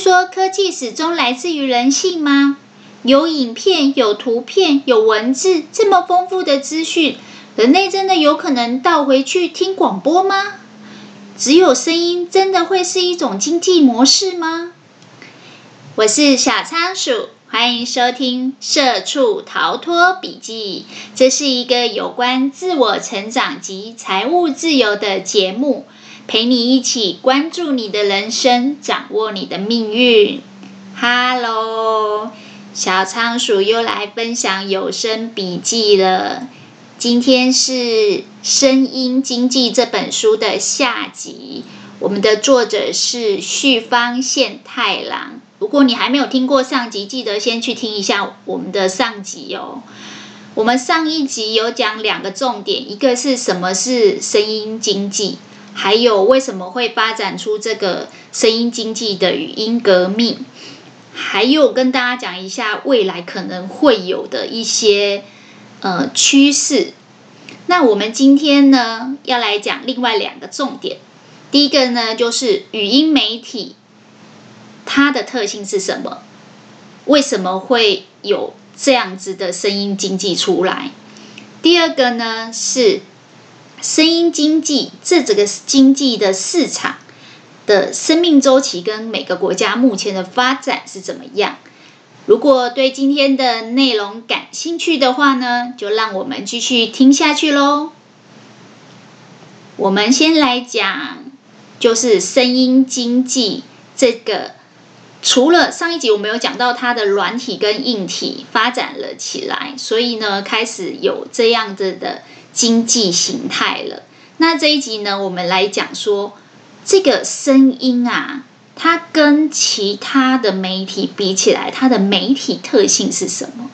说科技始终来自于人性吗？有影片、有图片、有文字，这么丰富的资讯，人类真的有可能倒回去听广播吗？只有声音真的会是一种经济模式吗？我是小仓鼠，欢迎收听《社畜逃脱笔记》，这是一个有关自我成长及财务自由的节目，陪你一起关注你的人生，掌握你的命运。Hello，小仓鼠又来分享有声笔记了。今天是《声音经济》这本书的下集，我们的作者是旭方宪太郎。如果你还没有听过上集，记得先去听一下我们的上集哦。我们上一集有讲两个重点，一个是什么是声音经济，还有为什么会发展出这个声音经济的语音革命，还有跟大家讲一下未来可能会有的一些。呃，趋势。那我们今天呢，要来讲另外两个重点。第一个呢，就是语音媒体，它的特性是什么？为什么会有这样子的声音经济出来？第二个呢，是声音经济这整个经济的市场的生命周期跟每个国家目前的发展是怎么样？如果对今天的内容感兴趣的话呢，就让我们继续听下去喽。我们先来讲，就是声音经济这个。除了上一集我们有讲到它的软体跟硬体发展了起来，所以呢，开始有这样子的经济形态了。那这一集呢，我们来讲说这个声音啊。它跟其他的媒体比起来，它的媒体特性是什么？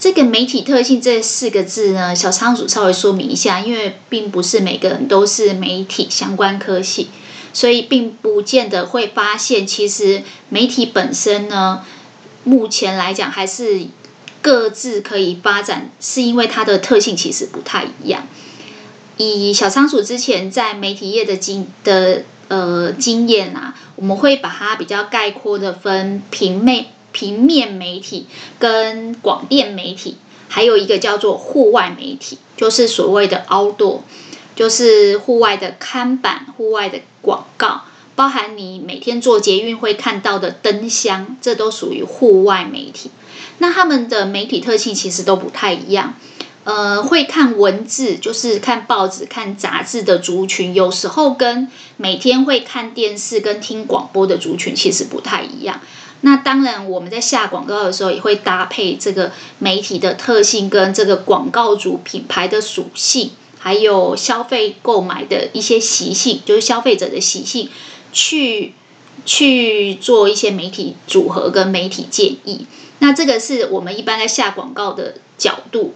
这个媒体特性这四个字呢，小仓鼠稍微说明一下，因为并不是每个人都是媒体相关科系，所以并不见得会发现，其实媒体本身呢，目前来讲还是各自可以发展，是因为它的特性其实不太一样。以小仓鼠之前在媒体业的经的。呃，经验啊，我们会把它比较概括的分平面平面媒体跟广电媒体，还有一个叫做户外媒体，就是所谓的 outdoor，就是户外的看板、户外的广告，包含你每天坐捷运会看到的灯箱，这都属于户外媒体。那他们的媒体特性其实都不太一样。呃，会看文字，就是看报纸、看杂志的族群，有时候跟每天会看电视跟听广播的族群其实不太一样。那当然，我们在下广告的时候也会搭配这个媒体的特性跟这个广告主品牌的属性，还有消费购买的一些习性，就是消费者的习性，去去做一些媒体组合跟媒体建议。那这个是我们一般在下广告的角度。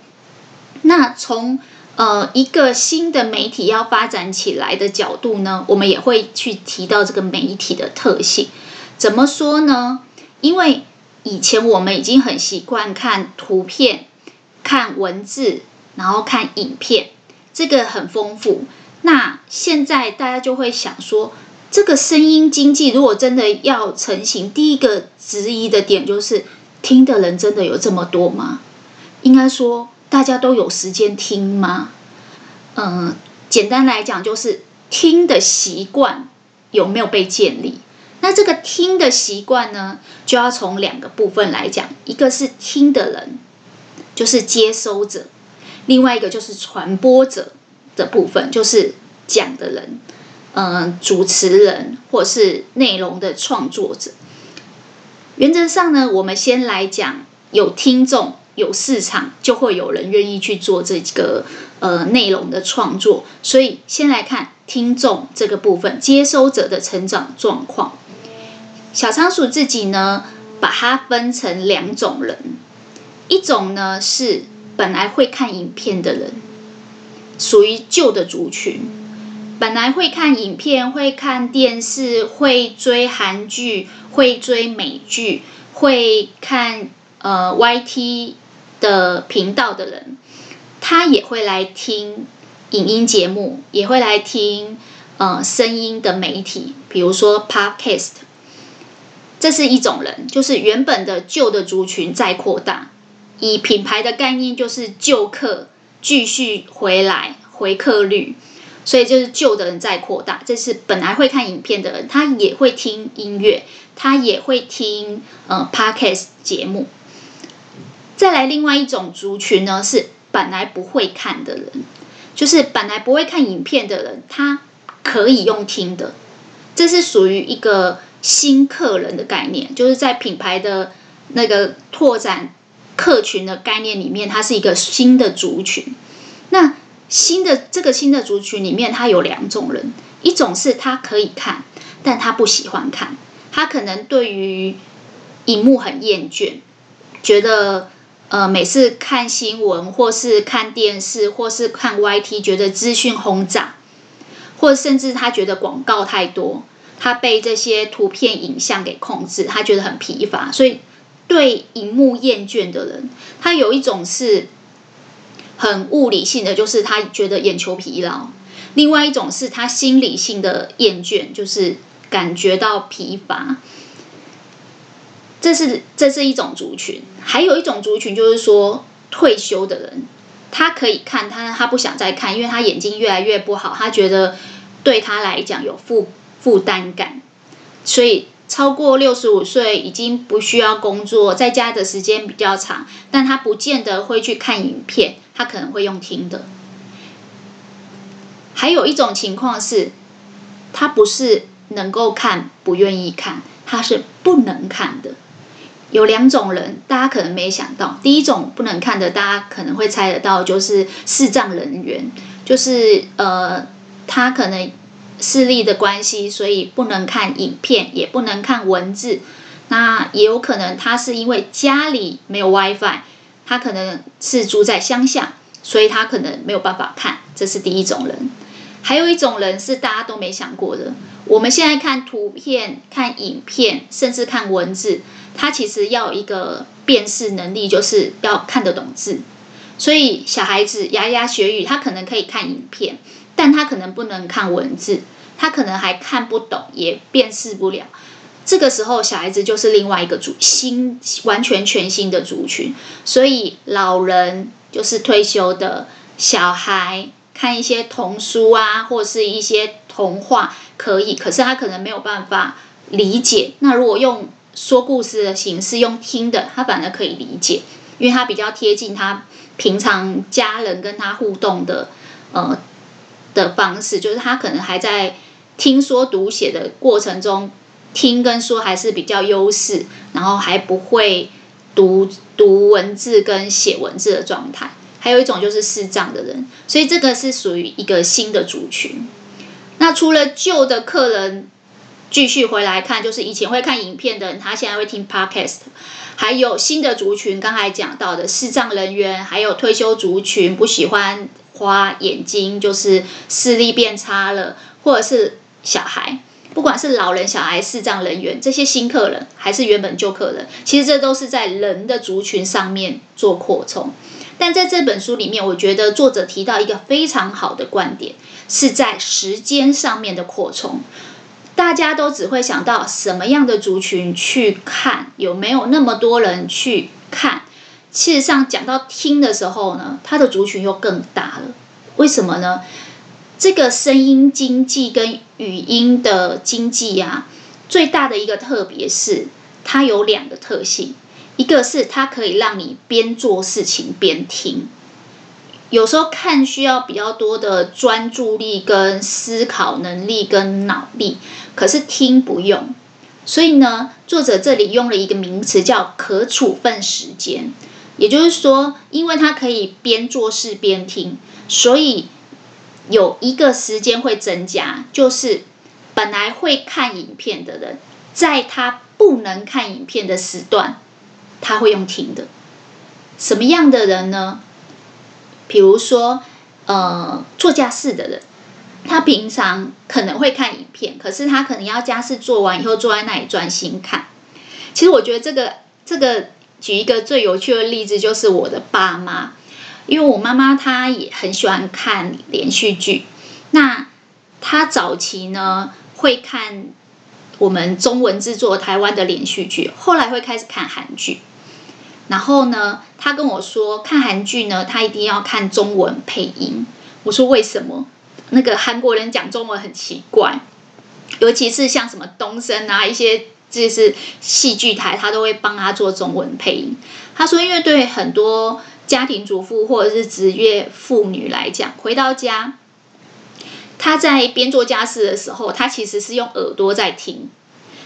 那从呃一个新的媒体要发展起来的角度呢，我们也会去提到这个媒体的特性。怎么说呢？因为以前我们已经很习惯看图片、看文字，然后看影片，这个很丰富。那现在大家就会想说，这个声音经济如果真的要成型，第一个质疑的点就是，听的人真的有这么多吗？应该说。大家都有时间听吗？嗯，简单来讲就是听的习惯有没有被建立？那这个听的习惯呢，就要从两个部分来讲，一个是听的人，就是接收者；另外一个就是传播者的部分，就是讲的人，嗯，主持人或是内容的创作者。原则上呢，我们先来讲有听众。有市场，就会有人愿意去做这个呃内容的创作。所以先来看听众这个部分，接收者的成长状况。小仓鼠自己呢，把它分成两种人，一种呢是本来会看影片的人，属于旧的族群，本来会看影片、会看电视、会追韩剧、会追美剧、会看呃 YT。的频道的人，他也会来听影音节目，也会来听呃声音的媒体，比如说 Podcast。这是一种人，就是原本的旧的族群在扩大，以品牌的概念就是旧客继续回来，回客率，所以就是旧的人在扩大。这是本来会看影片的人，他也会听音乐，他也会听呃 Podcast 节目。再来另外一种族群呢，是本来不会看的人，就是本来不会看影片的人，他可以用听的，这是属于一个新客人的概念，就是在品牌的那个拓展客群的概念里面，它是一个新的族群。那新的这个新的族群里面，他有两种人，一种是他可以看，但他不喜欢看，他可能对于荧幕很厌倦，觉得。呃，每次看新闻，或是看电视，或是看 YT，觉得资讯轰炸，或甚至他觉得广告太多，他被这些图片、影像给控制，他觉得很疲乏。所以，对荧幕厌倦的人，他有一种是很物理性的，就是他觉得眼球疲劳；另外一种是他心理性的厌倦，就是感觉到疲乏。这是这是一种族群，还有一种族群就是说退休的人，他可以看，他他不想再看，因为他眼睛越来越不好，他觉得对他来讲有负负担感，所以超过六十五岁已经不需要工作，在家的时间比较长，但他不见得会去看影片，他可能会用听的。还有一种情况是，他不是能够看，不愿意看，他是不能看的。有两种人，大家可能没想到。第一种不能看的，大家可能会猜得到，就是视障人员，就是呃，他可能视力的关系，所以不能看影片，也不能看文字。那也有可能他是因为家里没有 WiFi，他可能是住在乡下，所以他可能没有办法看。这是第一种人。还有一种人是大家都没想过的。我们现在看图片、看影片，甚至看文字。他其实要一个辨识能力，就是要看得懂字。所以小孩子牙牙学语，他可能可以看影片，但他可能不能看文字，他可能还看不懂，也辨识不了。这个时候，小孩子就是另外一个族新，完全全新的族群。所以老人就是退休的小孩，看一些童书啊，或是一些童话可以，可是他可能没有办法理解。那如果用说故事的形式用听的，他反而可以理解，因为他比较贴近他平常家人跟他互动的呃的方式，就是他可能还在听说读写的过程中，听跟说还是比较优势，然后还不会读读文字跟写文字的状态。还有一种就是视障的人，所以这个是属于一个新的族群。那除了旧的客人。继续回来看，就是以前会看影片的人，他现在会听 podcast。还有新的族群，刚才讲到的视障人员，还有退休族群，不喜欢花眼睛，就是视力变差了，或者是小孩，不管是老人、小孩、视障人员，这些新客人还是原本旧客人，其实这都是在人的族群上面做扩充。但在这本书里面，我觉得作者提到一个非常好的观点，是在时间上面的扩充。大家都只会想到什么样的族群去看，有没有那么多人去看？事实上，讲到听的时候呢，它的族群又更大了。为什么呢？这个声音经济跟语音的经济啊，最大的一个特别是它有两个特性，一个是它可以让你边做事情边听。有时候看需要比较多的专注力、跟思考能力、跟脑力，可是听不用。所以呢，作者这里用了一个名词叫“可处分时间”，也就是说，因为它可以边做事边听，所以有一个时间会增加，就是本来会看影片的人，在他不能看影片的时段，他会用听的。什么样的人呢？比如说，呃，做家事的人，他平常可能会看影片，可是他可能要家事做完以后坐在那里专心看。其实我觉得这个这个举一个最有趣的例子，就是我的爸妈，因为我妈妈她也很喜欢看连续剧，那她早期呢会看我们中文制作台湾的连续剧，后来会开始看韩剧。然后呢，她跟我说看韩剧呢，她一定要看中文配音。我说为什么？那个韩国人讲中文很奇怪，尤其是像什么东森啊，一些就是戏剧台，他都会帮他做中文配音。他说，因为对很多家庭主妇或者是职业妇女来讲，回到家，他在边做家事的时候，他其实是用耳朵在听。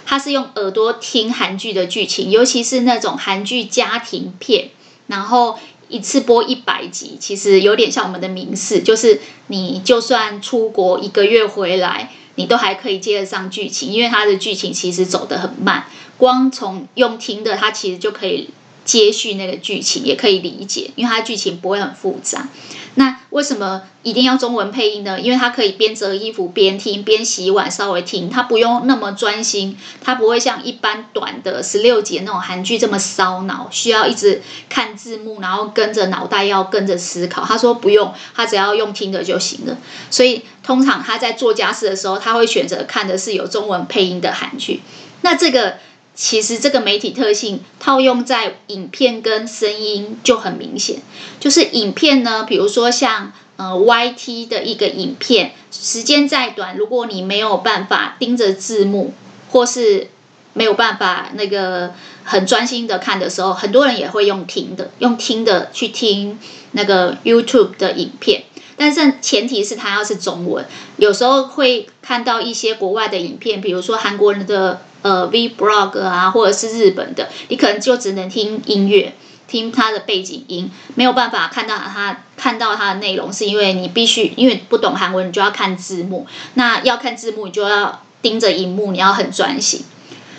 他是用耳朵听韩剧的剧情，尤其是那种韩剧家庭片，然后一次播一百集，其实有点像我们的民视，就是你就算出国一个月回来，你都还可以接得上剧情，因为它的剧情其实走得很慢，光从用听的，它其实就可以接续那个剧情，也可以理解，因为它剧情不会很复杂。那为什么一定要中文配音呢？因为它可以边折衣服边听，边洗碗稍微听，它不用那么专心，它不会像一般短的十六集那种韩剧这么烧脑，需要一直看字幕，然后跟着脑袋要跟着思考。他说不用，他只要用听的就行了。所以通常他在做家事的时候，他会选择看的是有中文配音的韩剧。那这个。其实这个媒体特性套用在影片跟声音就很明显，就是影片呢，比如说像呃 YT 的一个影片，时间再短，如果你没有办法盯着字幕，或是没有办法那个很专心的看的时候，很多人也会用听的，用听的去听那个 YouTube 的影片，但是前提是它要是中文，有时候会看到一些国外的影片，比如说韩国人的。呃，Vlog 啊，或者是日本的，你可能就只能听音乐，听它的背景音，没有办法看到它看到它的内容，是因为你必须因为不懂韩文，你就要看字幕。那要看字幕，你就要盯着荧幕，你要很专心。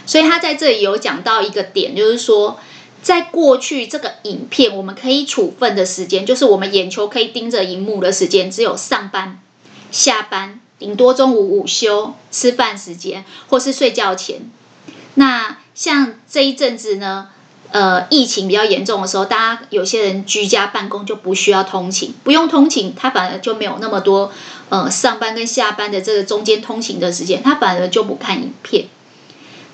所以他在这里有讲到一个点，就是说，在过去这个影片我们可以处分的时间，就是我们眼球可以盯着荧幕的时间，只有上班、下班。顶多中午午休、吃饭时间，或是睡觉前。那像这一阵子呢，呃，疫情比较严重的时候，大家有些人居家办公就不需要通勤，不用通勤，他反而就没有那么多呃上班跟下班的这个中间通勤的时间，他反而就不看影片。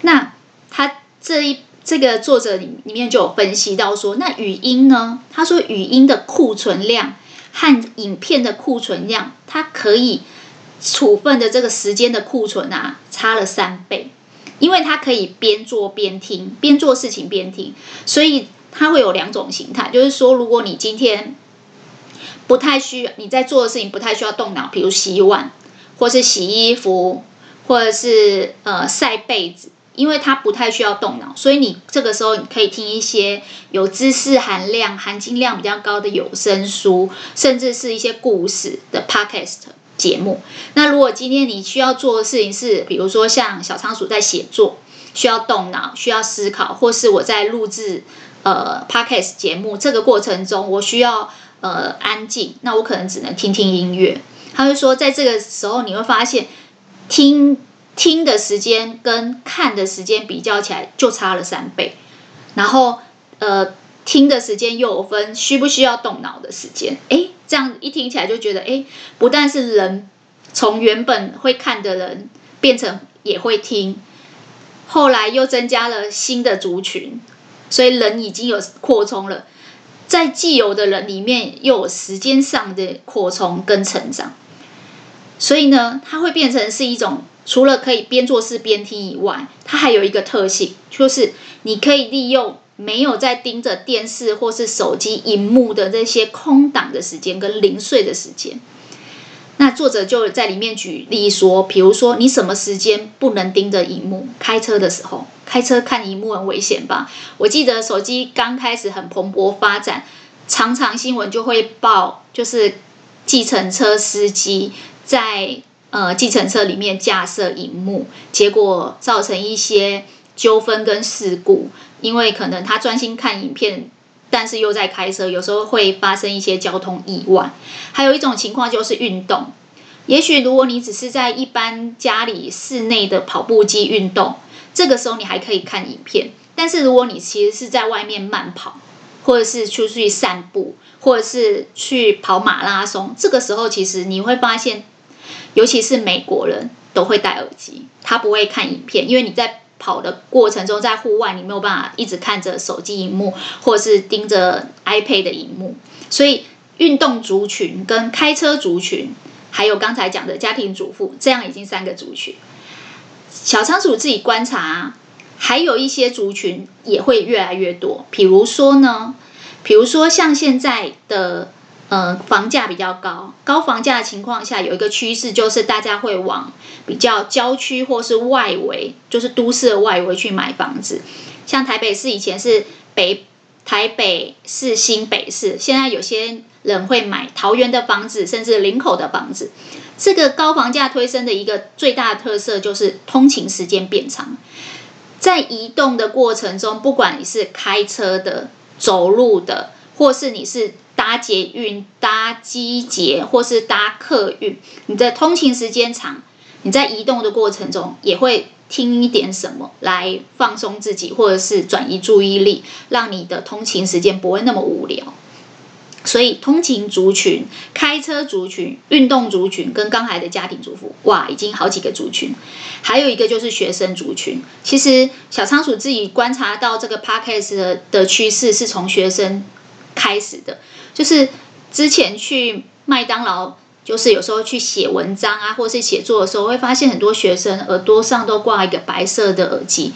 那他这一这个作者里里面就有分析到说，那语音呢？他说语音的库存量和影片的库存量，它可以。处分的这个时间的库存啊，差了三倍，因为他可以边做边听，边做事情边听，所以他会有两种形态，就是说，如果你今天不太需要你在做的事情不太需要动脑，比如洗碗，或是洗衣服，或者是呃晒被子，因为它不太需要动脑，所以你这个时候你可以听一些有知识含量、含金量比较高的有声书，甚至是一些故事的 podcast。节目。那如果今天你需要做的事情是，比如说像小仓鼠在写作，需要动脑，需要思考，或是我在录制呃 podcast 节目这个过程中，我需要呃安静，那我可能只能听听音乐。他就说，在这个时候你会发现，听听的时间跟看的时间比较起来就差了三倍，然后呃听的时间又有分需不需要动脑的时间，诶。这样一听起来就觉得，哎，不但是人从原本会看的人变成也会听，后来又增加了新的族群，所以人已经有扩充了，在既有的人里面又有时间上的扩充跟成长，所以呢，它会变成是一种除了可以边做事边听以外，它还有一个特性，就是你可以利用。没有在盯着电视或是手机荧幕的这些空档的时间跟零碎的时间，那作者就在里面举例说，比如说你什么时间不能盯着荧幕？开车的时候，开车看荧幕很危险吧？我记得手机刚开始很蓬勃发展，常常新闻就会报，就是计程车司机在呃计程车里面架设荧幕，结果造成一些纠纷跟事故。因为可能他专心看影片，但是又在开车，有时候会发生一些交通意外。还有一种情况就是运动，也许如果你只是在一般家里室内的跑步机运动，这个时候你还可以看影片。但是如果你其实是在外面慢跑，或者是出去散步，或者是去跑马拉松，这个时候其实你会发现，尤其是美国人。都会戴耳机，他不会看影片，因为你在跑的过程中，在户外你没有办法一直看着手机荧幕，或是盯着 iPad 的荧幕，所以运动族群跟开车族群，还有刚才讲的家庭主妇，这样已经三个族群。小仓鼠自己观察，还有一些族群也会越来越多，比如说呢，比如说像现在的。呃，房价比较高，高房价的情况下，有一个趋势就是大家会往比较郊区或是外围，就是都市的外围去买房子。像台北市以前是北台北市、新北市，现在有些人会买桃园的房子，甚至林口的房子。这个高房价推升的一个最大的特色就是通勤时间变长，在移动的过程中，不管你是开车的、走路的，或是你是。搭捷运、搭机捷或是搭客运，你的通勤时间长，你在移动的过程中也会听一点什么来放松自己，或者是转移注意力，让你的通勤时间不会那么无聊。所以，通勤族群、开车族群、运动族群跟刚才的家庭主妇，哇，已经好几个族群。还有一个就是学生族群。其实，小仓鼠自己观察到这个 podcast 的的趋势是从学生开始的。就是之前去麦当劳，就是有时候去写文章啊，或是写作的时候，会发现很多学生耳朵上都挂一个白色的耳机。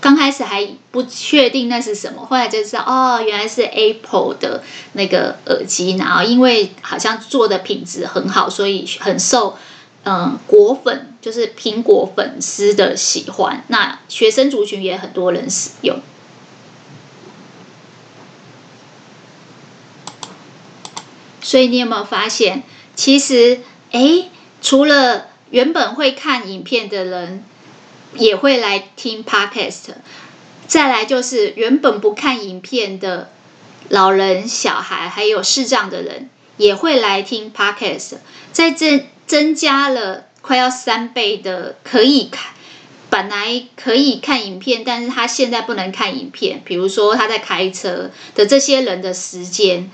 刚开始还不确定那是什么，后来就知道哦，原来是 Apple 的那个耳机。然后因为好像做的品质很好，所以很受嗯果粉，就是苹果粉丝的喜欢。那学生族群也很多人使用。所以你有没有发现，其实诶，除了原本会看影片的人，也会来听 Podcast。再来就是原本不看影片的老人、小孩，还有视障的人，也会来听 Podcast。在这增加了快要三倍的可以看，本来可以看影片，但是他现在不能看影片，比如说他在开车的这些人的时间。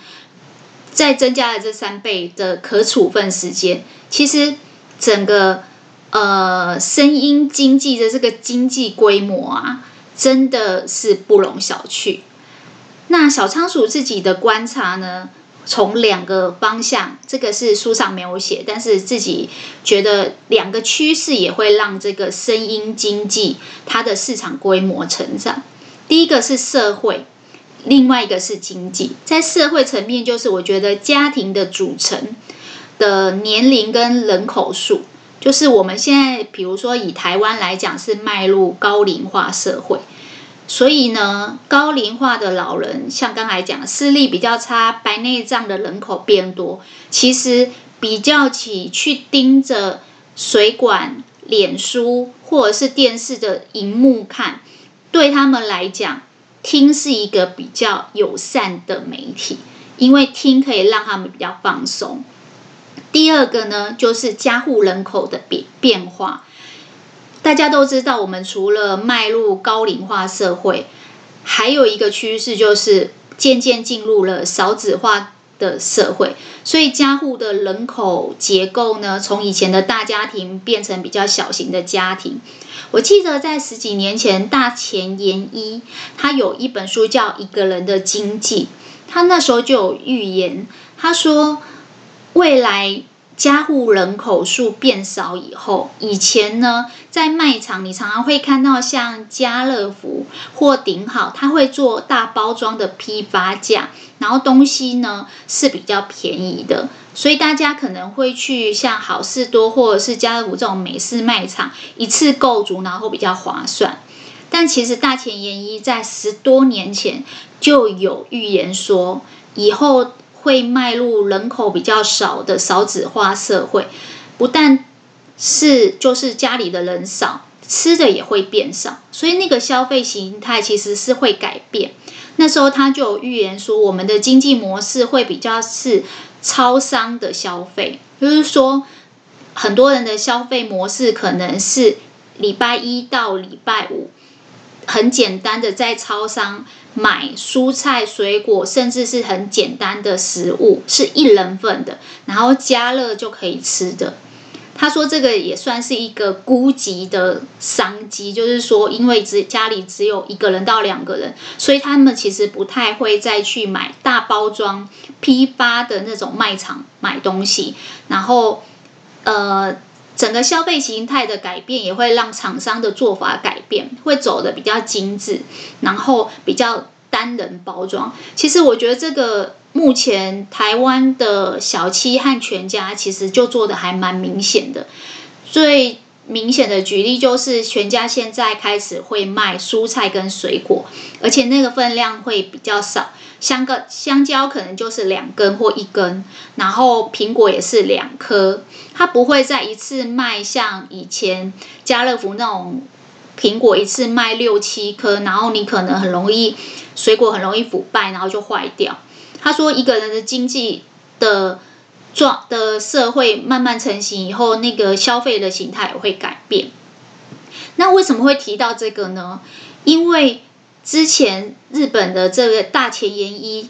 再增加了这三倍的可处分时间，其实整个呃声音经济的这个经济规模啊，真的是不容小觑。那小仓鼠自己的观察呢，从两个方向，这个是书上没有写，但是自己觉得两个趋势也会让这个声音经济它的市场规模成长。第一个是社会。另外一个是经济，在社会层面，就是我觉得家庭的组成的年龄跟人口数，就是我们现在，比如说以台湾来讲，是迈入高龄化社会，所以呢，高龄化的老人，像刚才讲，视力比较差、白内障的人口变多，其实比较起去盯着水管、脸书或者是电视的荧幕看，对他们来讲。听是一个比较友善的媒体，因为听可以让他们比较放松。第二个呢，就是家户人口的变变化。大家都知道，我们除了迈入高龄化社会，还有一个趋势就是渐渐进入了少子化的社会，所以家户的人口结构呢，从以前的大家庭变成比较小型的家庭。我记得在十几年前，大前研一他有一本书叫《一个人的经济》，他那时候就有预言，他说未来家户人口数变少以后，以前呢在卖场你常常会看到像家乐福或顶好，他会做大包装的批发价，然后东西呢是比较便宜的。所以大家可能会去像好事多或者是家乐福这种美式卖场一次购足，然后比较划算。但其实大前研一在十多年前就有预言说，以后会迈入人口比较少的少子化社会，不但是就是家里的人少，吃的也会变少，所以那个消费形态其实是会改变。那时候他就有预言说，我们的经济模式会比较是。超商的消费，就是说，很多人的消费模式可能是礼拜一到礼拜五，很简单的在超商买蔬菜、水果，甚至是很简单的食物，是一人份的，然后加热就可以吃的。他说这个也算是一个孤寂的商机，就是说，因为只家里只有一个人到两个人，所以他们其实不太会再去买大包装批发的那种卖场买东西。然后，呃，整个消费形态的改变也会让厂商的做法改变，会走的比较精致，然后比较单人包装。其实我觉得这个。目前台湾的小七和全家其实就做的还蛮明显的，最明显的举例就是全家现在开始会卖蔬菜跟水果，而且那个分量会比较少，香个香蕉可能就是两根或一根，然后苹果也是两颗，它不会再一次卖像以前家乐福那种苹果一次卖六七颗，然后你可能很容易水果很容易腐败，然后就坏掉。他说：“一个人的经济的状的社会慢慢成型以后，那个消费的形态也会改变。那为什么会提到这个呢？因为之前日本的这个大前研一，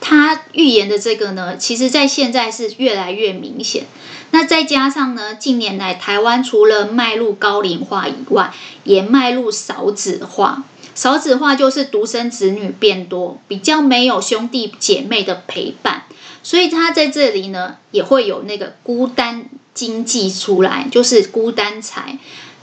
他预言的这个呢，其实在现在是越来越明显。那再加上呢，近年来台湾除了迈入高龄化以外，也迈入少子化。”少子化就是独生子女变多，比较没有兄弟姐妹的陪伴，所以他在这里呢也会有那个孤单经济出来，就是孤单财。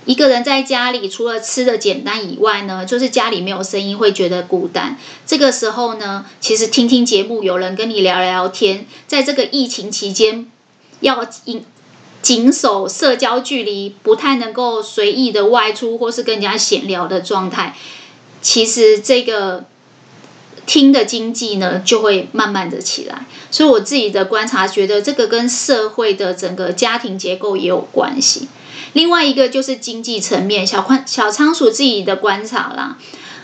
一个人在家里，除了吃的简单以外呢，就是家里没有声音，会觉得孤单。这个时候呢，其实听听节目，有人跟你聊聊天，在这个疫情期间，要谨谨守社交距离，不太能够随意的外出或是跟人家闲聊的状态。其实这个听的经济呢，就会慢慢的起来。所以我自己的观察，觉得这个跟社会的整个家庭结构也有关系。另外一个就是经济层面，小宽小仓鼠自己的观察啦，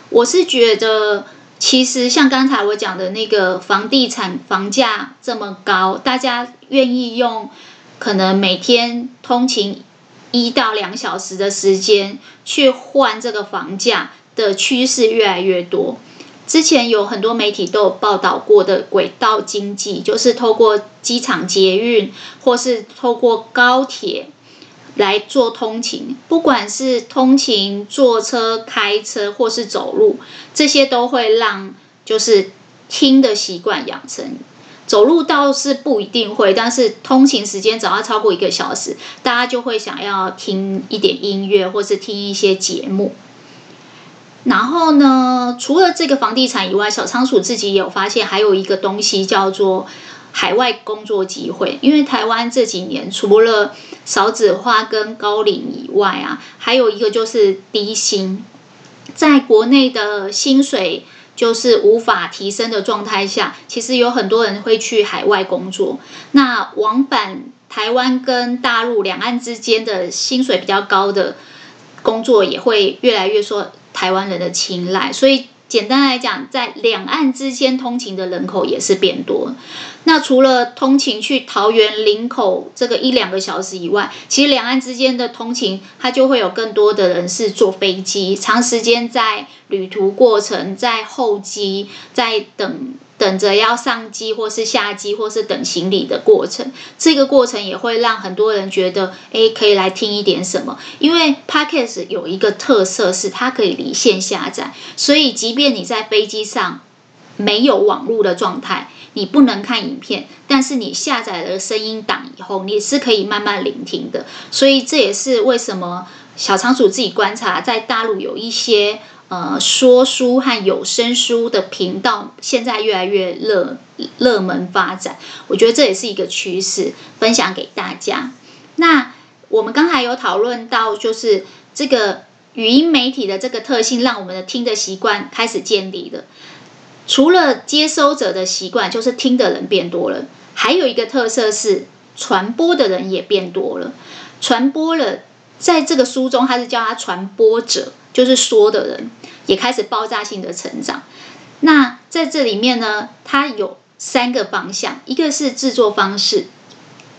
我是觉得，其实像刚才我讲的那个房地产房价这么高，大家愿意用可能每天通勤一到两小时的时间去换这个房价。的趋势越来越多，之前有很多媒体都有报道过的轨道经济，就是透过机场捷运或是透过高铁来做通勤，不管是通勤、坐车、开车或是走路，这些都会让就是听的习惯养成。走路倒是不一定会，但是通勤时间只要超过一个小时，大家就会想要听一点音乐或是听一些节目。然后呢，除了这个房地产以外，小仓鼠自己也有发现，还有一个东西叫做海外工作机会。因为台湾这几年除了少子化跟高龄以外啊，还有一个就是低薪，在国内的薪水就是无法提升的状态下，其实有很多人会去海外工作。那往返台湾跟大陆两岸之间的薪水比较高的工作，也会越来越受。台湾人的青睐，所以简单来讲，在两岸之间通勤的人口也是变多。那除了通勤去桃园、林口这个一两个小时以外，其实两岸之间的通勤，它就会有更多的人是坐飞机，长时间在旅途过程，在候机，在等。等着要上机或是下机或是等行李的过程，这个过程也会让很多人觉得，诶，可以来听一点什么。因为 Podcast 有一个特色是它可以离线下载，所以即便你在飞机上没有网络的状态，你不能看影片，但是你下载了声音档以后，你是可以慢慢聆听的。所以这也是为什么小仓鼠自己观察，在大陆有一些。呃，说书和有声书的频道现在越来越热热门发展，我觉得这也是一个趋势，分享给大家。那我们刚才有讨论到，就是这个语音媒体的这个特性，让我们的听的习惯开始建立了。除了接收者的习惯，就是听的人变多了，还有一个特色是传播的人也变多了。传播了，在这个书中，他是叫他传播者。就是说的人也开始爆炸性的成长。那在这里面呢，它有三个方向：一个是制作方式，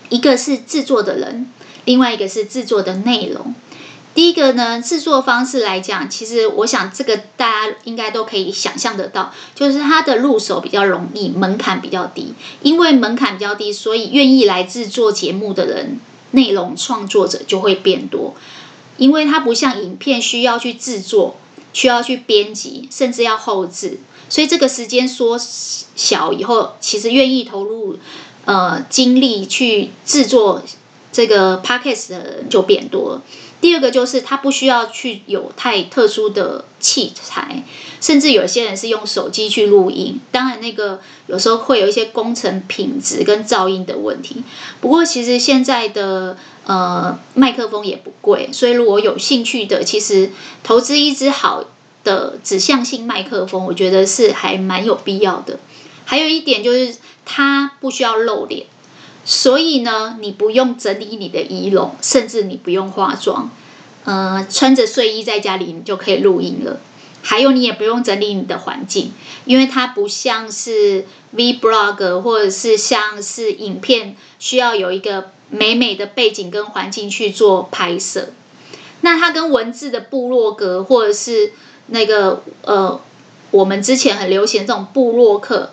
一个是制作的人，另外一个是制作的内容。第一个呢，制作方式来讲，其实我想这个大家应该都可以想象得到，就是它的入手比较容易，门槛比较低。因为门槛比较低，所以愿意来制作节目的人内容创作者就会变多，因为它不像影片需要去制作、需要去编辑，甚至要后置，所以这个时间缩小以后，其实愿意投入呃精力去制作这个 podcast 的人就变多了。第二个就是他不需要去有太特殊的器材，甚至有些人是用手机去录音。当然，那个有时候会有一些工程品质跟噪音的问题。不过，其实现在的呃麦克风也不贵，所以如果有兴趣的，其实投资一支好的指向性麦克风，我觉得是还蛮有必要的。还有一点就是，它不需要露脸。所以呢，你不用整理你的仪容，甚至你不用化妆，呃，穿着睡衣在家里你就可以录音了。还有，你也不用整理你的环境，因为它不像是 Vlog 或者是像是影片，需要有一个美美的背景跟环境去做拍摄。那它跟文字的部落格或者是那个呃，我们之前很流行这种部落客。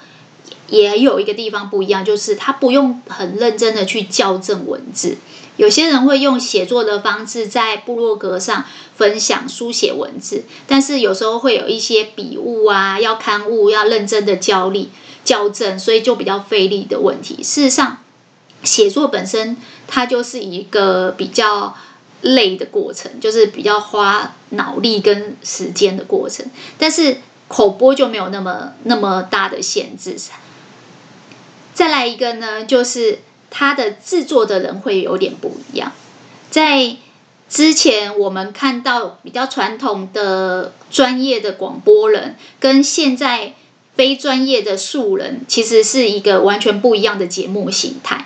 也有一个地方不一样，就是他不用很认真的去校正文字。有些人会用写作的方式在部落格上分享书写文字，但是有时候会有一些笔误啊，要勘误，要认真的校力校正，所以就比较费力的问题。事实上，写作本身它就是一个比较累的过程，就是比较花脑力跟时间的过程。但是口播就没有那么那么大的限制。再来一个呢，就是它的制作的人会有点不一样。在之前我们看到比较传统的专业的广播人，跟现在非专业的素人，其实是一个完全不一样的节目形态。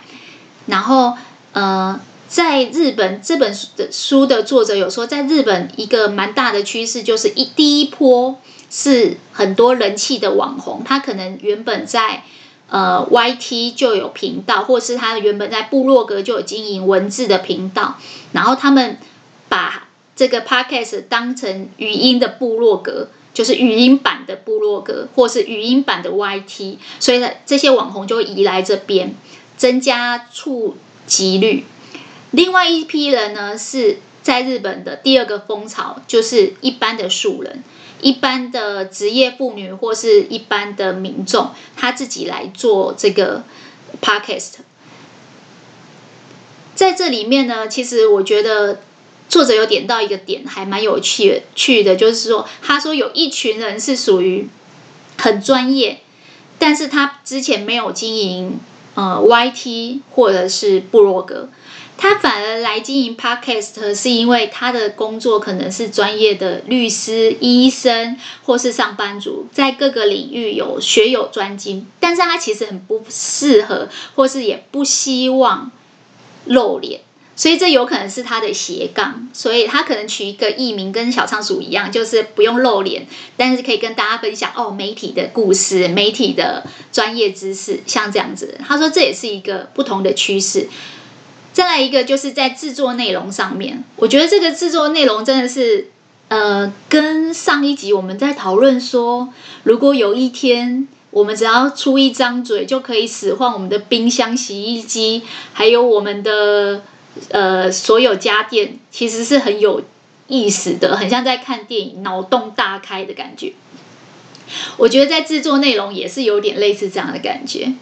然后，呃，在日本这本书的书的作者有说，在日本一个蛮大的趋势就是一第一波是很多人气的网红，他可能原本在。呃，YT 就有频道，或是他原本在部落格就有经营文字的频道，然后他们把这个 Podcast 当成语音的部落格，就是语音版的部落格，或是语音版的 YT，所以呢，这些网红就会移来这边，增加触及率。另外一批人呢，是在日本的第二个风潮，就是一般的素人。一般的职业妇女或是一般的民众，他自己来做这个 podcast。在这里面呢，其实我觉得作者有点到一个点，还蛮有趣的趣的，就是说，他说有一群人是属于很专业，但是他之前没有经营呃 YT 或者是部落格。他反而来经营 Podcast，是因为他的工作可能是专业的律师、医生或是上班族，在各个领域有学有专精，但是他其实很不适合，或是也不希望露脸，所以这有可能是他的斜杠，所以他可能取一个艺名跟小仓鼠一样，就是不用露脸，但是可以跟大家分享哦媒体的故事、媒体的专业知识，像这样子。他说这也是一个不同的趋势。再来一个，就是在制作内容上面，我觉得这个制作内容真的是，呃，跟上一集我们在讨论说，如果有一天我们只要出一张嘴就可以使唤我们的冰箱、洗衣机，还有我们的呃所有家电，其实是很有意思的，很像在看电影，脑洞大开的感觉。我觉得在制作内容也是有点类似这样的感觉。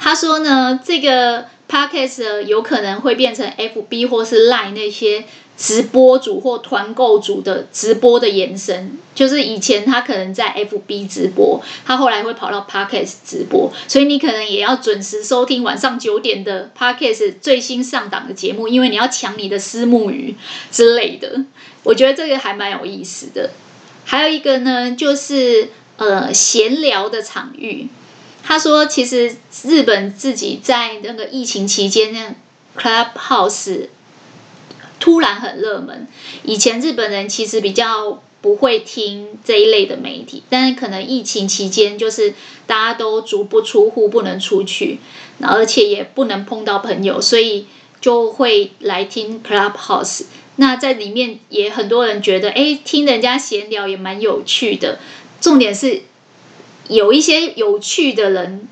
他说呢，这个。Podcast 有可能会变成 FB 或是 Line 那些直播主或团购主的直播的延伸，就是以前他可能在 FB 直播，他后来会跑到 Podcast 直播，所以你可能也要准时收听晚上九点的 Podcast 最新上档的节目，因为你要抢你的私募鱼之类的。我觉得这个还蛮有意思的。还有一个呢，就是呃闲聊的场域。他说：“其实日本自己在那个疫情期间，那 Clubhouse 突然很热门。以前日本人其实比较不会听这一类的媒体，但是可能疫情期间，就是大家都足不出户，不能出去，而且也不能碰到朋友，所以就会来听 Clubhouse。那在里面也很多人觉得，哎，听人家闲聊也蛮有趣的。重点是。”有一些有趣的人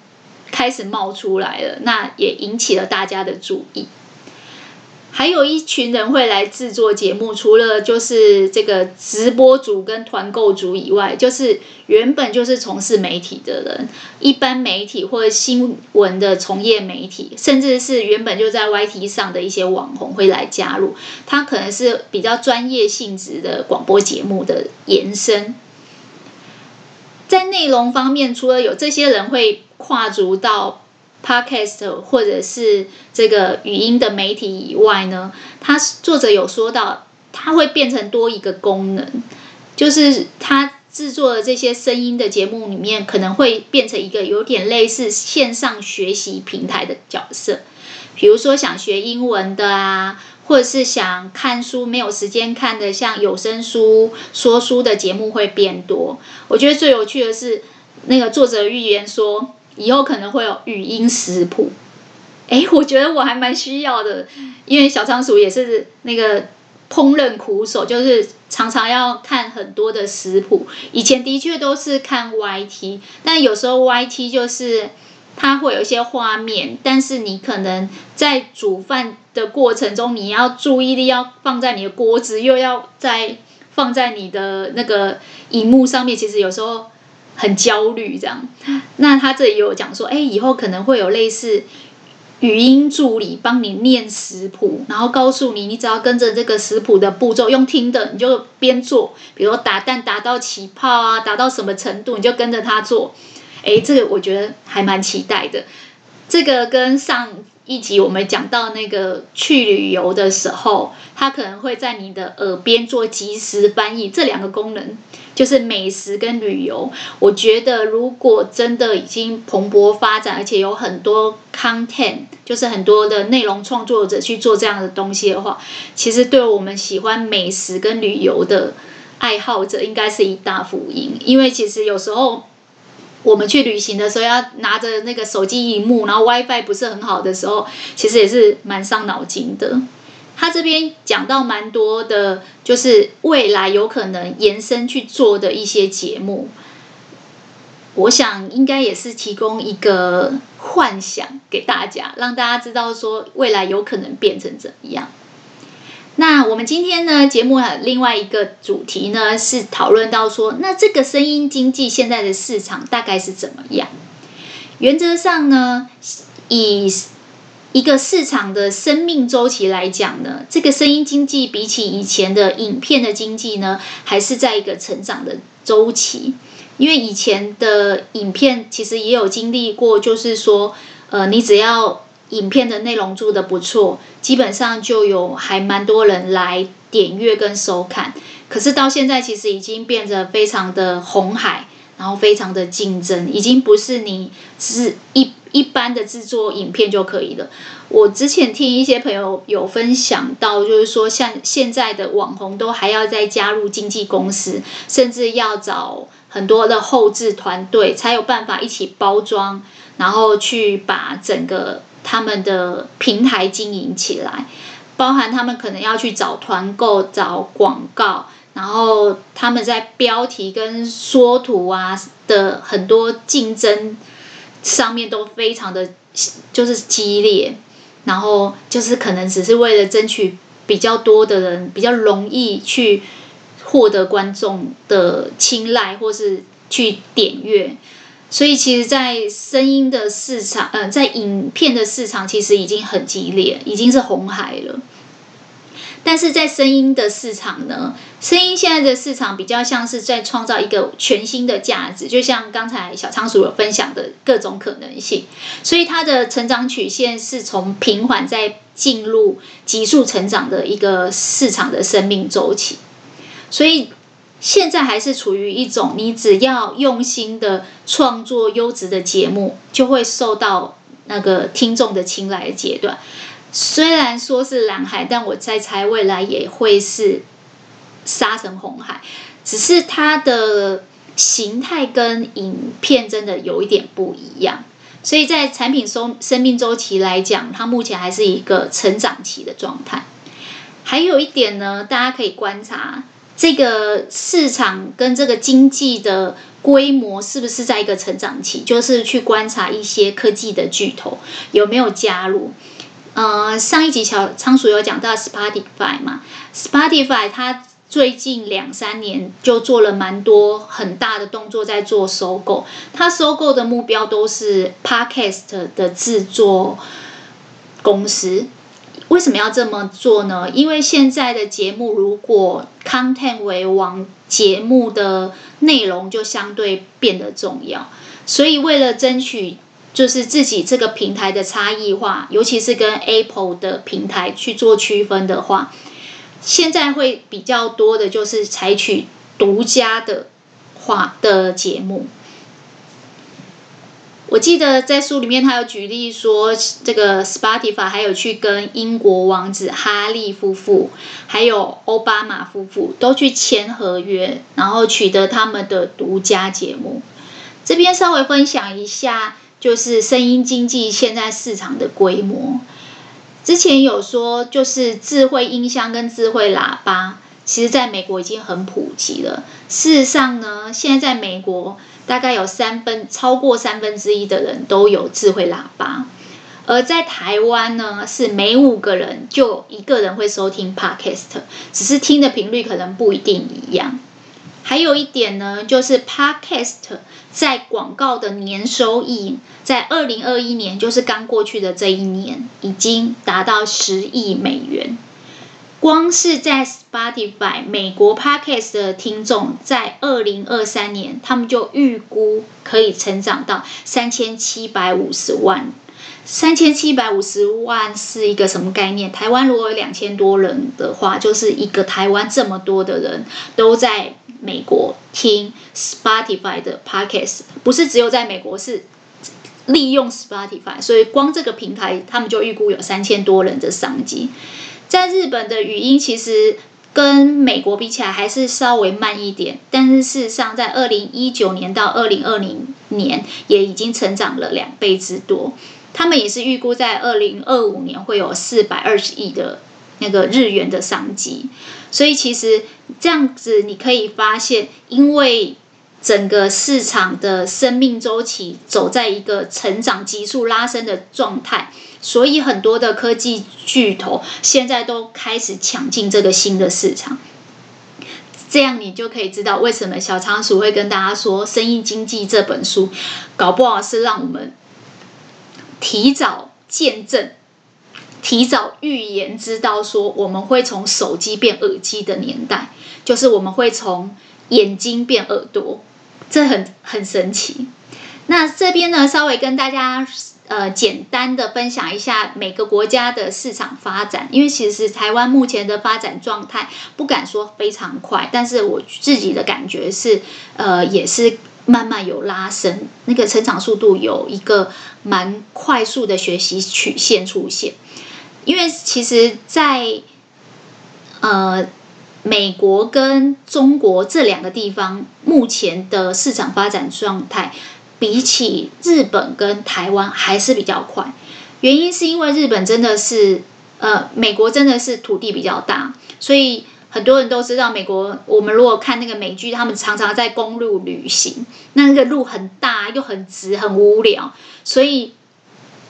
开始冒出来了，那也引起了大家的注意。还有一群人会来制作节目，除了就是这个直播组跟团购组以外，就是原本就是从事媒体的人，一般媒体或者新闻的从业媒体，甚至是原本就在 YT 上的一些网红会来加入，他可能是比较专业性质的广播节目的延伸。在内容方面，除了有这些人会跨足到。Podcast 或者是这个语音的媒体以外呢，他作者有说到，他会变成多一个功能，就是他制作的这些声音的节目里面，可能会变成一个有点类似线上学习平台的角色。比如说想学英文的啊，或者是想看书没有时间看的，像有声书、说书的节目会变多。我觉得最有趣的是，那个作者预言说。以后可能会有语音食谱，哎，我觉得我还蛮需要的，因为小仓鼠也是那个烹饪苦手，就是常常要看很多的食谱。以前的确都是看 YT，但有时候 YT 就是它会有一些画面，但是你可能在煮饭的过程中，你要注意力要放在你的锅子，又要再放在你的那个荧幕上面，其实有时候。很焦虑，这样。那他这里有讲说，哎，以后可能会有类似语音助理帮你念食谱，然后告诉你，你只要跟着这个食谱的步骤用听的，你就边做。比如打蛋打到起泡啊，打到什么程度，你就跟着他做。哎，这个我觉得还蛮期待的。这个跟上一集我们讲到那个去旅游的时候，它可能会在你的耳边做即时翻译，这两个功能就是美食跟旅游。我觉得如果真的已经蓬勃发展，而且有很多 content，就是很多的内容创作者去做这样的东西的话，其实对我们喜欢美食跟旅游的爱好者，应该是一大福音。因为其实有时候。我们去旅行的时候，要拿着那个手机萤幕，然后 WiFi 不是很好的时候，其实也是蛮伤脑筋的。他这边讲到蛮多的，就是未来有可能延伸去做的一些节目，我想应该也是提供一个幻想给大家，让大家知道说未来有可能变成怎么样。那我们今天呢，节目的另外一个主题呢，是讨论到说，那这个声音经济现在的市场大概是怎么样？原则上呢，以一个市场的生命周期来讲呢，这个声音经济比起以前的影片的经济呢，还是在一个成长的周期。因为以前的影片其实也有经历过，就是说，呃，你只要影片的内容做得不错，基本上就有还蛮多人来点阅跟收看。可是到现在，其实已经变得非常的红海，然后非常的竞争，已经不是你是一一般的制作影片就可以了。我之前听一些朋友有分享到，就是说像现在的网红都还要再加入经纪公司，甚至要找很多的后制团队，才有办法一起包装，然后去把整个。他们的平台经营起来，包含他们可能要去找团购、找广告，然后他们在标题跟缩图啊的很多竞争上面都非常的就是激烈，然后就是可能只是为了争取比较多的人，比较容易去获得观众的青睐，或是去点阅。所以，其实，在声音的市场，呃，在影片的市场，其实已经很激烈，已经是红海了。但是在声音的市场呢，声音现在的市场比较像是在创造一个全新的价值，就像刚才小仓鼠有分享的各种可能性。所以，它的成长曲线是从平缓在进入急速成长的一个市场的生命周期。所以。现在还是处于一种，你只要用心的创作优质的节目，就会受到那个听众的青睐的阶段。虽然说是蓝海，但我在猜未来也会是杀成红海，只是它的形态跟影片真的有一点不一样。所以在产品生生命周期来讲，它目前还是一个成长期的状态。还有一点呢，大家可以观察。这个市场跟这个经济的规模是不是在一个成长期？就是去观察一些科技的巨头有没有加入。呃，上一集小仓鼠有讲到 Spotify 嘛，Spotify 它最近两三年就做了蛮多很大的动作，在做收购。它收购的目标都是 Podcast 的制作公司。为什么要这么做呢？因为现在的节目如果 content 为王，节目的内容就相对变得重要。所以为了争取就是自己这个平台的差异化，尤其是跟 Apple 的平台去做区分的话，现在会比较多的就是采取独家的话的节目。我记得在书里面，他有举例说，这个 Spotify 还有去跟英国王子哈利夫妇，还有奥巴马夫妇都去签合约，然后取得他们的独家节目。这边稍微分享一下，就是声音经济现在市场的规模。之前有说，就是智慧音箱跟智慧喇叭，其实在美国已经很普及了。事实上呢，现在在美国。大概有三分，超过三分之一的人都有智慧喇叭，而在台湾呢，是每五个人就一个人会收听 Podcast，只是听的频率可能不一定一样。还有一点呢，就是 Podcast 在广告的年收益，在二零二一年，就是刚过去的这一年，已经达到十亿美元。光是在 Spotify 美国 Podcast 的听众，在二零二三年，他们就预估可以成长到三千七百五十万。三千七百五十万是一个什么概念？台湾如果有两千多人的话，就是一个台湾这么多的人都在美国听 Spotify 的 Podcast，不是只有在美国，是利用 Spotify，所以光这个平台，他们就预估有三千多人的商机。在日本的语音其实跟美国比起来还是稍微慢一点，但是事实上，在二零一九年到二零二零年也已经成长了两倍之多。他们也是预估在二零二五年会有四百二十亿的那个日元的商机。所以其实这样子你可以发现，因为整个市场的生命周期走在一个成长急速拉升的状态。所以很多的科技巨头现在都开始抢进这个新的市场，这样你就可以知道为什么小仓鼠会跟大家说《生意经济》这本书，搞不好是让我们提早见证、提早预言，知道说我们会从手机变耳机的年代，就是我们会从眼睛变耳朵，这很很神奇。那这边呢，稍微跟大家。呃，简单的分享一下每个国家的市场发展，因为其实台湾目前的发展状态不敢说非常快，但是我自己的感觉是，呃，也是慢慢有拉升，那个成长速度有一个蛮快速的学习曲线出现。因为其实在，在呃美国跟中国这两个地方，目前的市场发展状态。比起日本跟台湾还是比较快，原因是因为日本真的是，呃，美国真的是土地比较大，所以很多人都知道美国。我们如果看那个美剧，他们常常在公路旅行，那个路很大又很直，很无聊。所以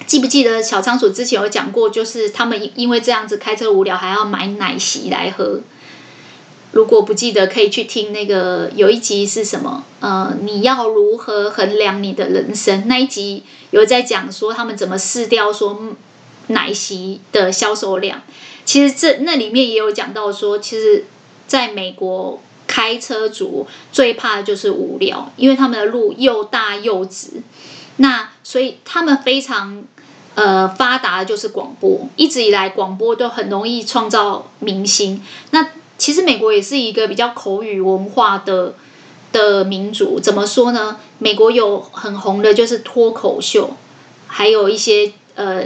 记不记得小仓鼠之前有讲过，就是他们因为这样子开车无聊，还要买奶昔来喝。如果不记得，可以去听那个有一集是什么？呃，你要如何衡量你的人生？那一集有在讲说他们怎么试掉说奶昔的销售量。其实这那里面也有讲到说，其实在美国开车族最怕的就是无聊，因为他们的路又大又直。那所以他们非常呃发达的就是广播，一直以来广播都很容易创造明星。那其实美国也是一个比较口语文化的的民族，怎么说呢？美国有很红的就是脱口秀，还有一些呃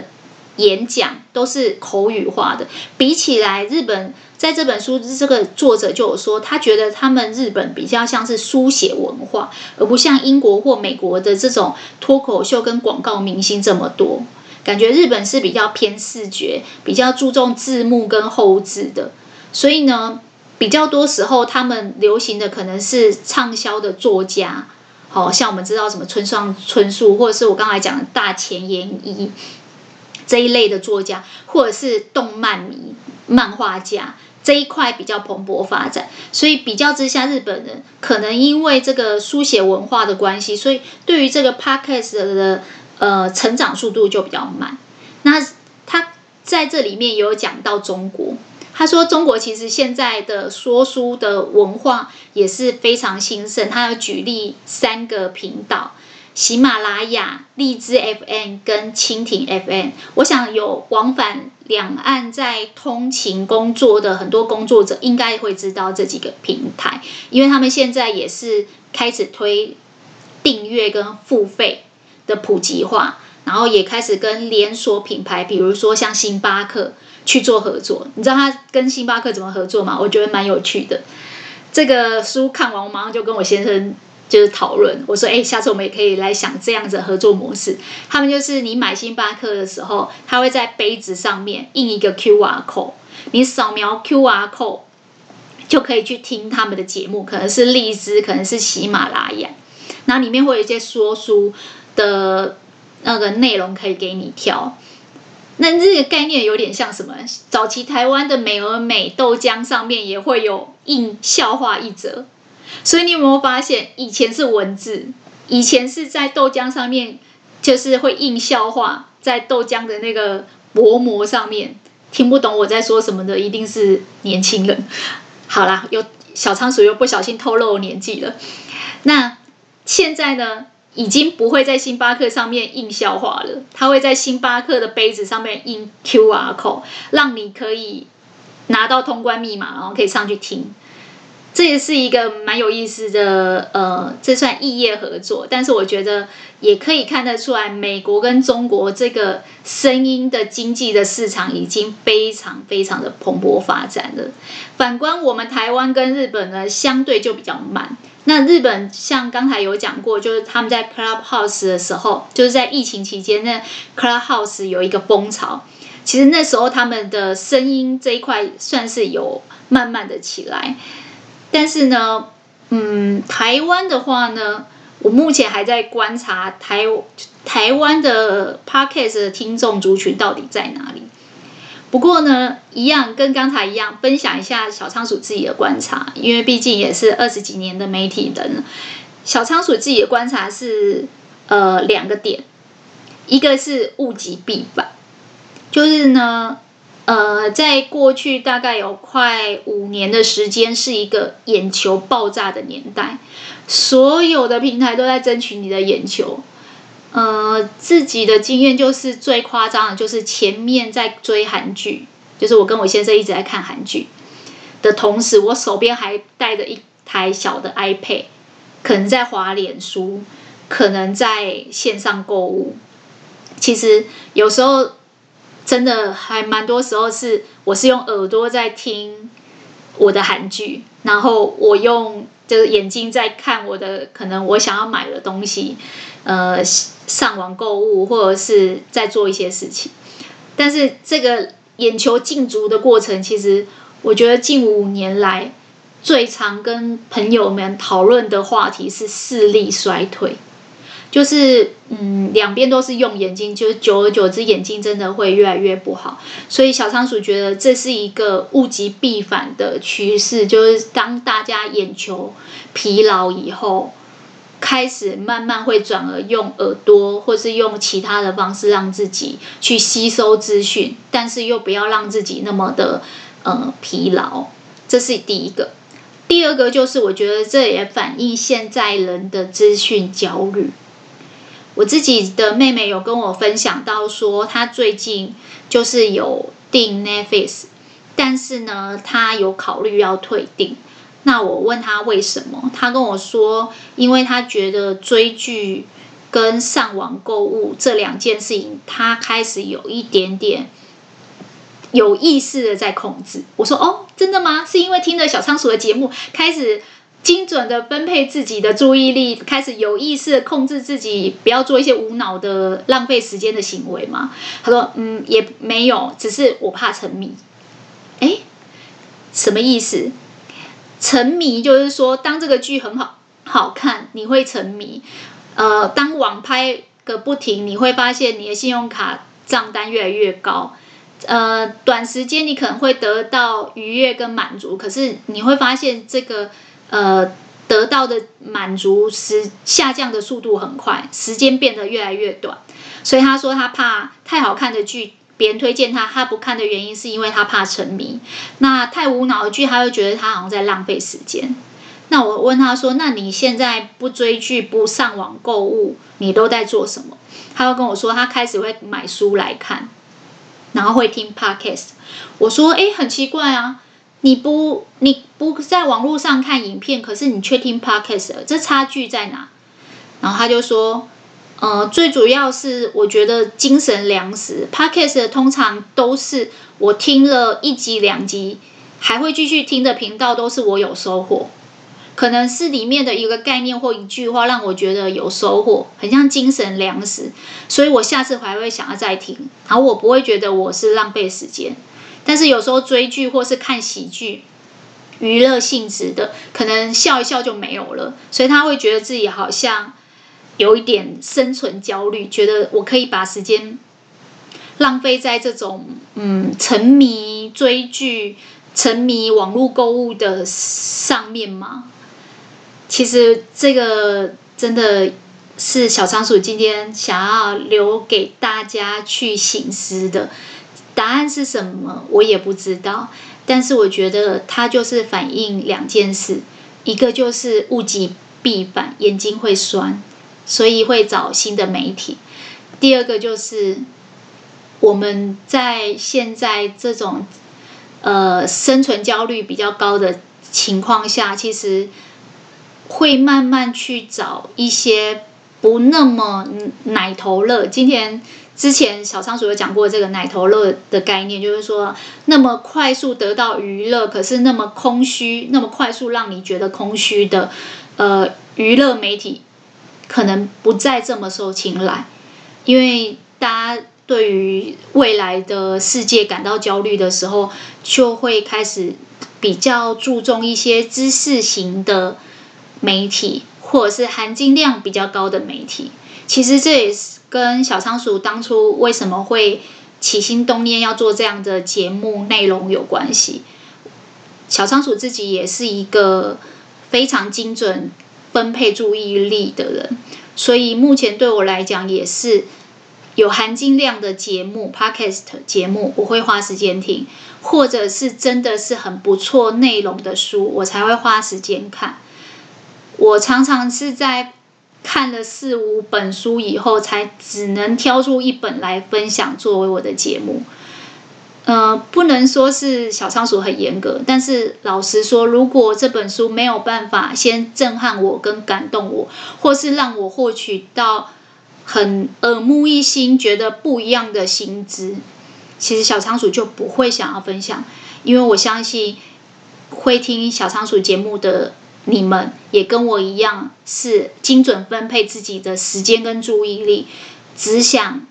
演讲都是口语化的。比起来，日本在这本书这个作者就有说，他觉得他们日本比较像是书写文化，而不像英国或美国的这种脱口秀跟广告明星这么多。感觉日本是比较偏视觉，比较注重字幕跟后制的。所以呢，比较多时候他们流行的可能是畅销的作家，好像我们知道什么村上春树，或者是我刚才讲的大前研一。这一类的作家，或者是动漫迷、漫画家这一块比较蓬勃发展。所以比较之下，日本人可能因为这个书写文化的关系，所以对于这个 podcast 的呃成长速度就比较慢。那他在这里面有讲到中国。他说：“中国其实现在的说书的文化也是非常兴盛。他要举例三个频道：喜马拉雅、荔枝 FM 跟蜻蜓 FM。我想有往返两岸在通勤工作的很多工作者，应该会知道这几个平台，因为他们现在也是开始推订阅跟付费的普及化，然后也开始跟连锁品牌，比如说像星巴克。”去做合作，你知道他跟星巴克怎么合作吗？我觉得蛮有趣的。这个书看完，我马上就跟我先生就是讨论。我说：“哎，下次我们也可以来想这样子的合作模式。”他们就是你买星巴克的时候，他会在杯子上面印一个 QR code，你扫描 QR code 就可以去听他们的节目，可能是荔枝，可能是喜马拉雅，然后里面会有一些说书的那个内容可以给你挑。那这个概念有点像什么？早期台湾的美而美豆浆上面也会有印笑话一则，所以你有没有发现，以前是文字，以前是在豆浆上面，就是会印笑话，在豆浆的那个薄膜上面，听不懂我在说什么的，一定是年轻人。好啦，有小仓鼠又不小心透露年纪了。那现在呢？已经不会在星巴克上面印笑话了，它会在星巴克的杯子上面印 QR code，让你可以拿到通关密码，然后可以上去听。这也是一个蛮有意思的，呃，这算异业合作，但是我觉得也可以看得出来，美国跟中国这个声音的经济的市场已经非常非常的蓬勃发展了。反观我们台湾跟日本呢，相对就比较慢。那日本像刚才有讲过，就是他们在 Clubhouse 的时候，就是在疫情期间，那 Clubhouse 有一个风潮，其实那时候他们的声音这一块算是有慢慢的起来。但是呢，嗯，台湾的话呢，我目前还在观察台台湾的 Podcast 的听众族群到底在哪里。不过呢，一样跟刚才一样，分享一下小仓鼠自己的观察，因为毕竟也是二十几年的媒体人。小仓鼠自己的观察是，呃，两个点，一个是物极必反，就是呢，呃，在过去大概有快五年的时间，是一个眼球爆炸的年代，所有的平台都在争取你的眼球。呃，自己的经验就是最夸张的，就是前面在追韩剧，就是我跟我先生一直在看韩剧的同时，我手边还带着一台小的 iPad，可能在滑脸书，可能在线上购物。其实有时候真的还蛮多时候是，我是用耳朵在听我的韩剧，然后我用就是眼睛在看我的可能我想要买的东西，呃。上网购物，或者是在做一些事情，但是这个眼球禁足的过程，其实我觉得近五年来最常跟朋友们讨论的话题是视力衰退，就是嗯，两边都是用眼睛，就是久而久之眼睛真的会越来越不好，所以小仓鼠觉得这是一个物极必反的趋势，就是当大家眼球疲劳以后。开始慢慢会转而用耳朵，或是用其他的方式让自己去吸收资讯，但是又不要让自己那么的呃疲劳，这是第一个。第二个就是我觉得这也反映现在人的资讯焦虑。我自己的妹妹有跟我分享到说，她最近就是有订 Netflix，但是呢，她有考虑要退订。那我问他为什么，他跟我说，因为他觉得追剧跟上网购物这两件事情，他开始有一点点有意识的在控制。我说哦，真的吗？是因为听了小仓鼠的节目，开始精准的分配自己的注意力，开始有意识的控制自己，不要做一些无脑的浪费时间的行为吗？他说嗯，也没有，只是我怕沉迷。诶，什么意思？沉迷就是说，当这个剧很好好看，你会沉迷。呃，当网拍个不停，你会发现你的信用卡账单越来越高。呃，短时间你可能会得到愉悦跟满足，可是你会发现这个呃得到的满足时下降的速度很快，时间变得越来越短。所以他说他怕太好看的剧，别人推荐他，他不看的原因是因为他怕沉迷。那太无脑的剧，他会觉得他好像在浪费时间。那我问他说：“那你现在不追剧、不上网购物，你都在做什么？”他会跟我说，他开始会买书来看，然后会听 podcast。我说：“哎，很奇怪啊，你不你不在网络上看影片，可是你却听 podcast，这差距在哪？”然后他就说。呃，最主要是我觉得精神粮食，Podcast 通常都是我听了一集两集，还会继续听的频道，都是我有收获，可能是里面的一个概念或一句话让我觉得有收获，很像精神粮食，所以我下次还会想要再听，然后我不会觉得我是浪费时间，但是有时候追剧或是看喜剧，娱乐性质的，可能笑一笑就没有了，所以他会觉得自己好像。有一点生存焦虑，觉得我可以把时间浪费在这种嗯沉迷追剧、沉迷网络购物的上面吗？其实这个真的是小仓鼠今天想要留给大家去省思的。答案是什么？我也不知道。但是我觉得它就是反映两件事：一个就是物极必反，眼睛会酸。所以会找新的媒体。第二个就是我们在现在这种呃生存焦虑比较高的情况下，其实会慢慢去找一些不那么奶头乐。今天之前小仓鼠有讲过这个奶头乐的概念，就是说那么快速得到娱乐，可是那么空虚，那么快速让你觉得空虚的呃娱乐媒体。可能不再这么受青睐，因为大家对于未来的世界感到焦虑的时候，就会开始比较注重一些知识型的媒体，或者是含金量比较高的媒体。其实这也是跟小仓鼠当初为什么会起心动念要做这样的节目内容有关系。小仓鼠自己也是一个非常精准。分配注意力的人，所以目前对我来讲也是有含金量的节目，Podcast 节目我会花时间听，或者是真的是很不错内容的书，我才会花时间看。我常常是在看了四五本书以后，才只能挑出一本来分享作为我的节目。呃，不能说是小仓鼠很严格，但是老实说，如果这本书没有办法先震撼我跟感动我，或是让我获取到很耳目一新、觉得不一样的新知，其实小仓鼠就不会想要分享。因为我相信会听小仓鼠节目的你们，也跟我一样是精准分配自己的时间跟注意力，只想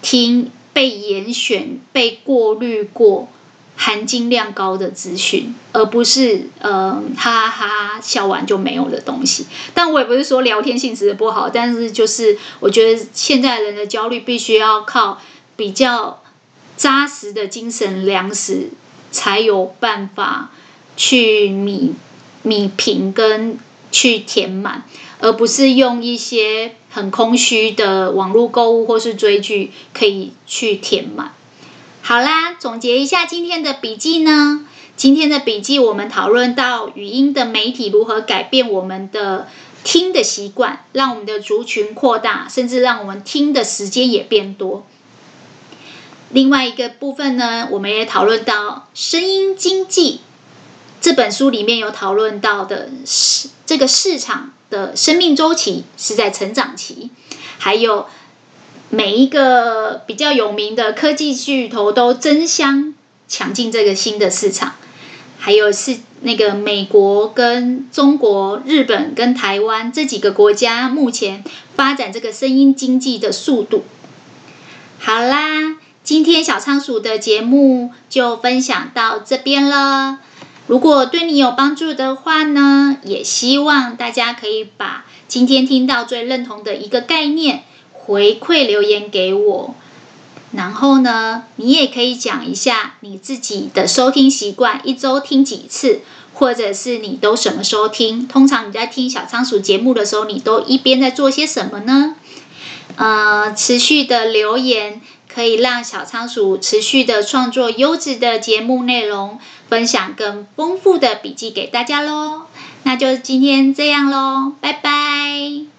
听。被严选、被过滤过、含金量高的资讯，而不是呃哈哈哈笑完就没有的东西。但我也不是说聊天性质不好，但是就是我觉得现在人的焦虑必须要靠比较扎实的精神粮食，才有办法去弥弥平跟去填满。而不是用一些很空虚的网络购物或是追剧可以去填满。好啦，总结一下今天的笔记呢。今天的笔记我们讨论到语音的媒体如何改变我们的听的习惯，让我们的族群扩大，甚至让我们听的时间也变多。另外一个部分呢，我们也讨论到声音经济这本书里面有讨论到的是这个市场。的生命周期是在成长期，还有每一个比较有名的科技巨头都争相抢进这个新的市场，还有是那个美国跟中国、日本跟台湾这几个国家目前发展这个声音经济的速度。好啦，今天小仓鼠的节目就分享到这边了。如果对你有帮助的话呢，也希望大家可以把今天听到最认同的一个概念回馈留言给我。然后呢，你也可以讲一下你自己的收听习惯，一周听几次，或者是你都什么时候听？通常你在听小仓鼠节目的时候，你都一边在做些什么呢？呃，持续的留言可以让小仓鼠持续的创作优质的节目内容，分享更丰富的笔记给大家喽。那就今天这样喽，拜拜。